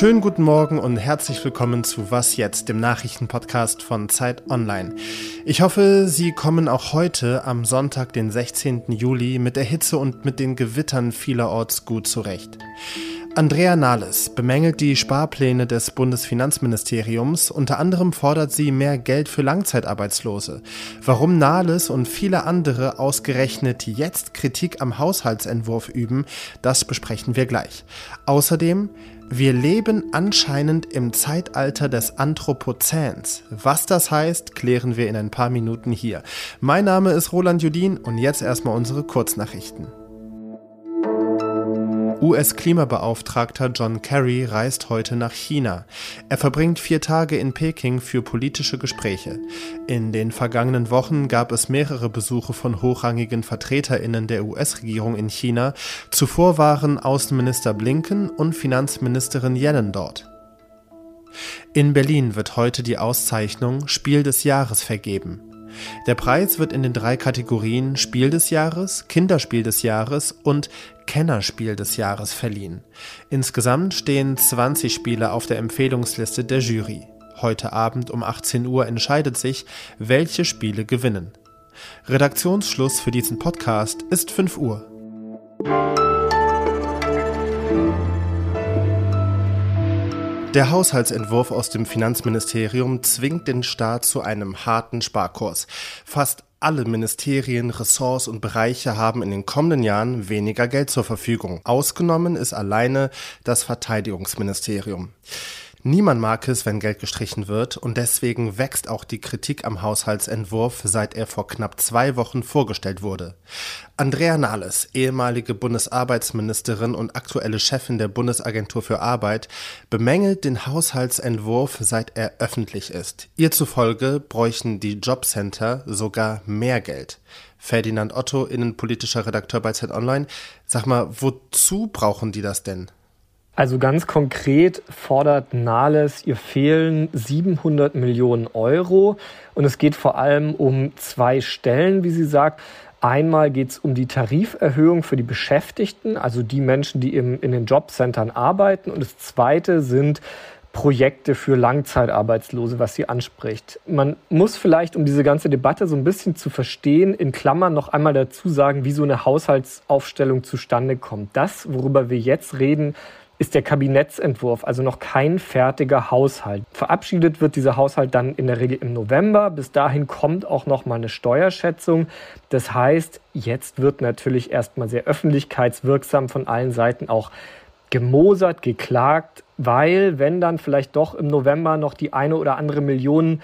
Schönen guten Morgen und herzlich willkommen zu Was jetzt, dem Nachrichtenpodcast von Zeit Online. Ich hoffe, Sie kommen auch heute am Sonntag, den 16. Juli, mit der Hitze und mit den Gewittern vielerorts gut zurecht. Andrea Nahles bemängelt die Sparpläne des Bundesfinanzministeriums. Unter anderem fordert sie mehr Geld für Langzeitarbeitslose. Warum Nahles und viele andere ausgerechnet jetzt Kritik am Haushaltsentwurf üben, das besprechen wir gleich. Außerdem, wir leben anscheinend im Zeitalter des Anthropozäns. Was das heißt, klären wir in ein paar Minuten hier. Mein Name ist Roland Judin und jetzt erstmal unsere Kurznachrichten. US-Klimabeauftragter John Kerry reist heute nach China. Er verbringt vier Tage in Peking für politische Gespräche. In den vergangenen Wochen gab es mehrere Besuche von hochrangigen Vertreterinnen der US-Regierung in China. Zuvor waren Außenminister Blinken und Finanzministerin Yellen dort. In Berlin wird heute die Auszeichnung Spiel des Jahres vergeben. Der Preis wird in den drei Kategorien Spiel des Jahres, Kinderspiel des Jahres und Kennerspiel des Jahres verliehen. Insgesamt stehen 20 Spiele auf der Empfehlungsliste der Jury. Heute Abend um 18 Uhr entscheidet sich, welche Spiele gewinnen. Redaktionsschluss für diesen Podcast ist 5 Uhr. Der Haushaltsentwurf aus dem Finanzministerium zwingt den Staat zu einem harten Sparkurs. Fast alle Ministerien, Ressorts und Bereiche haben in den kommenden Jahren weniger Geld zur Verfügung. Ausgenommen ist alleine das Verteidigungsministerium. Niemand mag es, wenn Geld gestrichen wird, und deswegen wächst auch die Kritik am Haushaltsentwurf, seit er vor knapp zwei Wochen vorgestellt wurde. Andrea Nahles, ehemalige Bundesarbeitsministerin und aktuelle Chefin der Bundesagentur für Arbeit, bemängelt den Haushaltsentwurf, seit er öffentlich ist. Ihr zufolge bräuchten die Jobcenter sogar mehr Geld. Ferdinand Otto, innenpolitischer Redakteur bei Zeit Online. Sag mal, wozu brauchen die das denn? Also ganz konkret fordert Nahles, ihr fehlen 700 Millionen Euro und es geht vor allem um zwei Stellen, wie sie sagt. Einmal geht es um die Tariferhöhung für die Beschäftigten, also die Menschen, die im, in den Jobcentern arbeiten. Und das Zweite sind Projekte für Langzeitarbeitslose, was sie anspricht. Man muss vielleicht, um diese ganze Debatte so ein bisschen zu verstehen, in Klammern noch einmal dazu sagen, wie so eine Haushaltsaufstellung zustande kommt. Das, worüber wir jetzt reden, ist der Kabinettsentwurf, also noch kein fertiger Haushalt. Verabschiedet wird dieser Haushalt dann in der Regel im November. Bis dahin kommt auch noch mal eine Steuerschätzung. Das heißt, jetzt wird natürlich erstmal sehr öffentlichkeitswirksam von allen Seiten auch gemosert, geklagt, weil wenn dann vielleicht doch im November noch die eine oder andere Million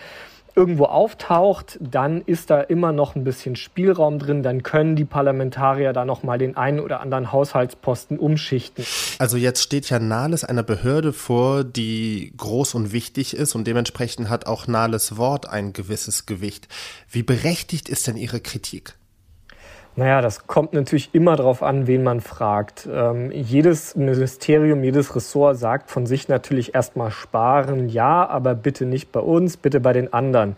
irgendwo auftaucht, dann ist da immer noch ein bisschen Spielraum drin. Dann können die Parlamentarier da noch mal den einen oder anderen Haushaltsposten umschichten. Also jetzt steht ja Nahles einer Behörde vor, die groß und wichtig ist und dementsprechend hat auch Nahles Wort ein gewisses Gewicht. Wie berechtigt ist denn Ihre Kritik? Naja, das kommt natürlich immer darauf an, wen man fragt. Ähm, jedes Ministerium, jedes Ressort sagt von sich natürlich erstmal sparen, ja, aber bitte nicht bei uns, bitte bei den anderen.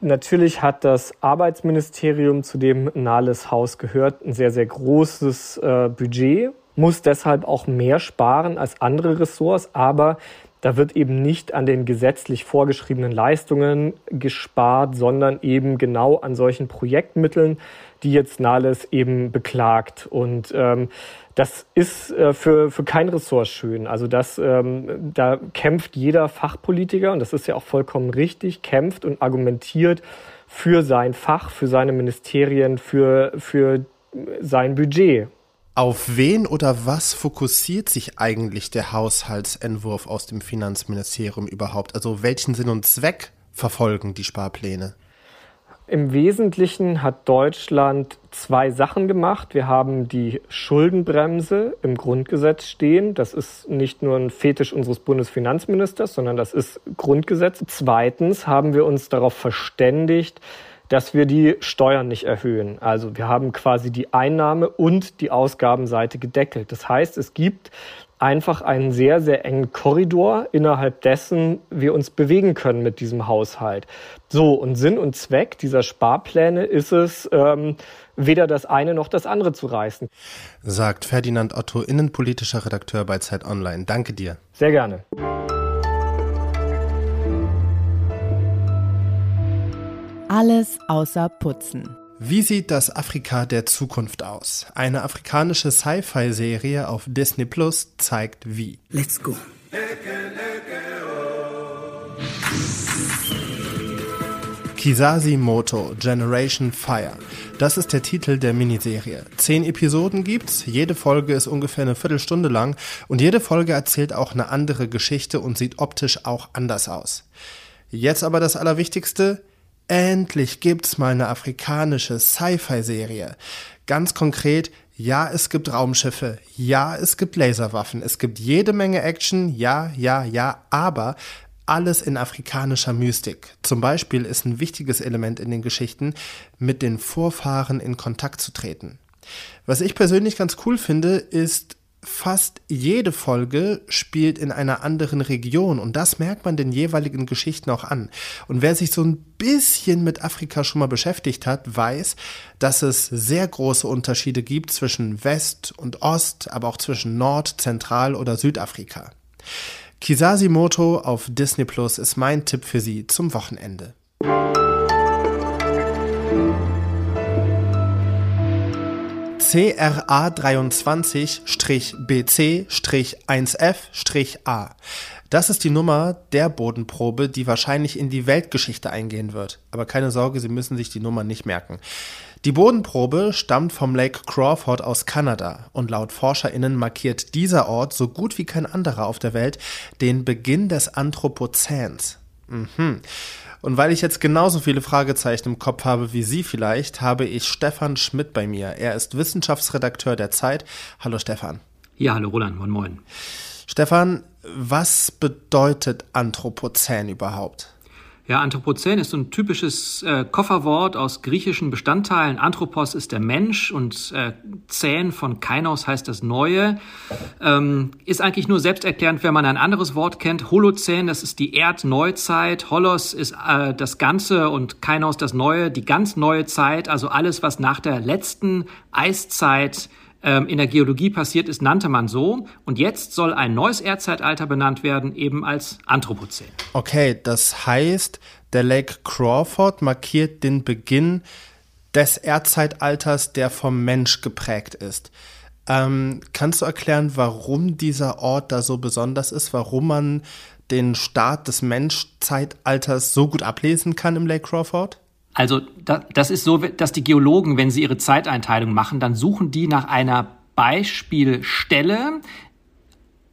Natürlich hat das Arbeitsministerium, zu dem Nahles Haus gehört, ein sehr, sehr großes äh, Budget, muss deshalb auch mehr sparen als andere Ressorts, aber da wird eben nicht an den gesetzlich vorgeschriebenen Leistungen gespart, sondern eben genau an solchen Projektmitteln, die jetzt Nahles eben beklagt. Und ähm, das ist äh, für, für kein Ressort schön. Also das, ähm, da kämpft jeder Fachpolitiker, und das ist ja auch vollkommen richtig, kämpft und argumentiert für sein Fach, für seine Ministerien, für, für sein Budget. Auf wen oder was fokussiert sich eigentlich der Haushaltsentwurf aus dem Finanzministerium überhaupt? Also welchen Sinn und Zweck verfolgen die Sparpläne? Im Wesentlichen hat Deutschland zwei Sachen gemacht. Wir haben die Schuldenbremse im Grundgesetz stehen. Das ist nicht nur ein Fetisch unseres Bundesfinanzministers, sondern das ist Grundgesetz. Zweitens haben wir uns darauf verständigt, dass wir die Steuern nicht erhöhen. Also wir haben quasi die Einnahme und die Ausgabenseite gedeckelt. Das heißt, es gibt einfach einen sehr, sehr engen Korridor, innerhalb dessen wir uns bewegen können mit diesem Haushalt. So, und Sinn und Zweck dieser Sparpläne ist es, ähm, weder das eine noch das andere zu reißen. Sagt Ferdinand Otto, innenpolitischer Redakteur bei Zeit Online. Danke dir. Sehr gerne. Alles außer Putzen. Wie sieht das Afrika der Zukunft aus? Eine afrikanische Sci-Fi-Serie auf Disney Plus zeigt wie. Let's go. Kizazi Moto Generation Fire. Das ist der Titel der Miniserie. Zehn Episoden gibt's, jede Folge ist ungefähr eine Viertelstunde lang und jede Folge erzählt auch eine andere Geschichte und sieht optisch auch anders aus. Jetzt aber das Allerwichtigste, Endlich gibt's mal eine afrikanische Sci-Fi-Serie. Ganz konkret, ja, es gibt Raumschiffe, ja, es gibt Laserwaffen, es gibt jede Menge Action, ja, ja, ja, aber alles in afrikanischer Mystik. Zum Beispiel ist ein wichtiges Element in den Geschichten, mit den Vorfahren in Kontakt zu treten. Was ich persönlich ganz cool finde, ist fast jede Folge spielt in einer anderen Region und das merkt man den jeweiligen Geschichten auch an. Und wer sich so ein bisschen mit Afrika schon mal beschäftigt hat, weiß, dass es sehr große Unterschiede gibt zwischen West und Ost, aber auch zwischen Nord, Zentral oder Südafrika. Kisasimoto auf Disney Plus ist mein Tipp für Sie zum Wochenende. CRA 23-BC-1F-A. Das ist die Nummer der Bodenprobe, die wahrscheinlich in die Weltgeschichte eingehen wird. Aber keine Sorge, Sie müssen sich die Nummer nicht merken. Die Bodenprobe stammt vom Lake Crawford aus Kanada und laut ForscherInnen markiert dieser Ort so gut wie kein anderer auf der Welt den Beginn des Anthropozäns. Mhm. Und weil ich jetzt genauso viele Fragezeichen im Kopf habe wie Sie vielleicht, habe ich Stefan Schmidt bei mir. Er ist Wissenschaftsredakteur der Zeit. Hallo Stefan. Ja, hallo Roland, moin moin. Stefan, was bedeutet Anthropozän überhaupt? Ja, Anthropozän ist so ein typisches äh, Kofferwort aus griechischen Bestandteilen. Anthropos ist der Mensch und äh, Zän von Kainos heißt das Neue. Ähm, ist eigentlich nur selbsterklärend, wenn man ein anderes Wort kennt. Holozän, das ist die Erdneuzeit. Holos ist äh, das Ganze und Kainos das Neue, die ganz neue Zeit. Also alles, was nach der letzten Eiszeit ähm, in der Geologie passiert ist, nannte man so. Und jetzt soll ein neues Erdzeitalter benannt werden, eben als Anthropozän. Okay, das heißt, der Lake Crawford markiert den Beginn des Erdzeitalters, der vom Mensch geprägt ist. Ähm, kannst du erklären, warum dieser Ort da so besonders ist, warum man den Start des Menschzeitalters so gut ablesen kann im Lake Crawford? Also das ist so, dass die Geologen, wenn sie ihre Zeiteinteilung machen, dann suchen die nach einer Beispielstelle,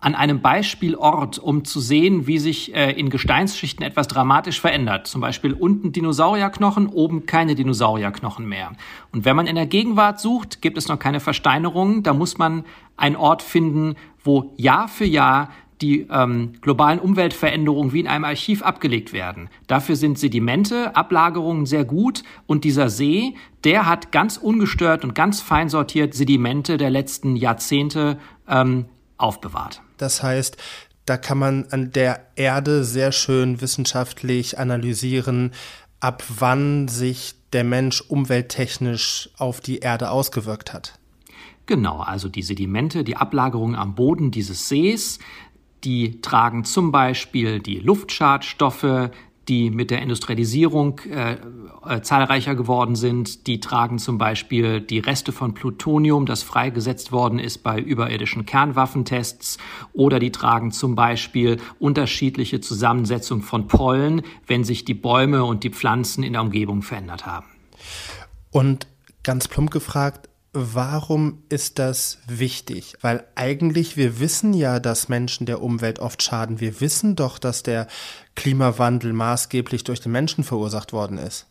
an einem Beispielort, um zu sehen, wie sich äh, in Gesteinsschichten etwas dramatisch verändert. Zum Beispiel unten Dinosaurierknochen, oben keine Dinosaurierknochen mehr. Und wenn man in der Gegenwart sucht, gibt es noch keine Versteinerungen. Da muss man einen Ort finden, wo Jahr für Jahr die ähm, globalen Umweltveränderungen wie in einem Archiv abgelegt werden. Dafür sind Sedimente, Ablagerungen sehr gut und dieser See, der hat ganz ungestört und ganz fein sortiert Sedimente der letzten Jahrzehnte ähm, aufbewahrt. Das heißt, da kann man an der Erde sehr schön wissenschaftlich analysieren, ab wann sich der Mensch umwelttechnisch auf die Erde ausgewirkt hat. Genau, also die Sedimente, die Ablagerungen am Boden dieses Sees, die tragen zum Beispiel die Luftschadstoffe, die mit der Industrialisierung äh, äh, zahlreicher geworden sind. Die tragen zum Beispiel die Reste von Plutonium, das freigesetzt worden ist bei überirdischen Kernwaffentests. Oder die tragen zum Beispiel unterschiedliche Zusammensetzung von Pollen, wenn sich die Bäume und die Pflanzen in der Umgebung verändert haben. Und ganz plump gefragt, Warum ist das wichtig? Weil eigentlich wir wissen ja, dass Menschen der Umwelt oft schaden. Wir wissen doch, dass der Klimawandel maßgeblich durch den Menschen verursacht worden ist.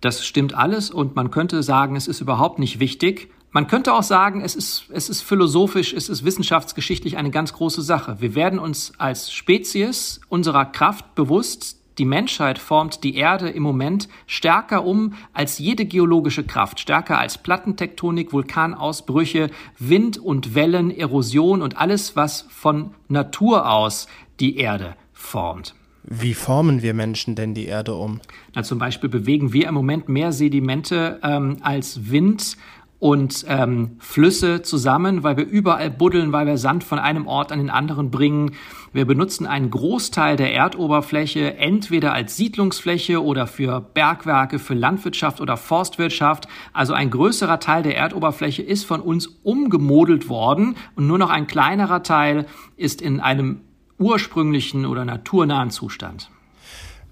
Das stimmt alles und man könnte sagen, es ist überhaupt nicht wichtig. Man könnte auch sagen, es ist, es ist philosophisch, es ist wissenschaftsgeschichtlich eine ganz große Sache. Wir werden uns als Spezies unserer Kraft bewusst, die Menschheit formt die Erde im Moment stärker um als jede geologische Kraft, stärker als Plattentektonik, Vulkanausbrüche, Wind und Wellen, Erosion und alles, was von Natur aus die Erde formt. Wie formen wir Menschen denn die Erde um? Na, zum Beispiel bewegen wir im Moment mehr Sedimente ähm, als Wind und ähm, Flüsse zusammen, weil wir überall buddeln, weil wir Sand von einem Ort an den anderen bringen. Wir benutzen einen Großteil der Erdoberfläche entweder als Siedlungsfläche oder für Bergwerke, für Landwirtschaft oder Forstwirtschaft. Also ein größerer Teil der Erdoberfläche ist von uns umgemodelt worden und nur noch ein kleinerer Teil ist in einem ursprünglichen oder naturnahen Zustand.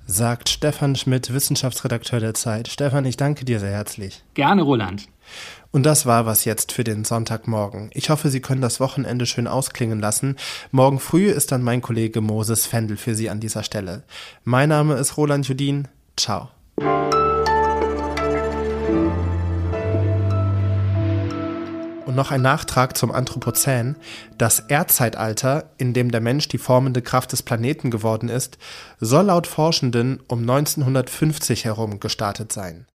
Sagt Stefan Schmidt, Wissenschaftsredakteur der Zeit. Stefan, ich danke dir sehr herzlich. Gerne, Roland. Und das war was jetzt für den Sonntagmorgen. Ich hoffe, Sie können das Wochenende schön ausklingen lassen. Morgen früh ist dann mein Kollege Moses Fendel für Sie an dieser Stelle. Mein Name ist Roland Judin. Ciao. Und noch ein Nachtrag zum Anthropozän. Das Erdzeitalter, in dem der Mensch die formende Kraft des Planeten geworden ist, soll laut Forschenden um 1950 herum gestartet sein.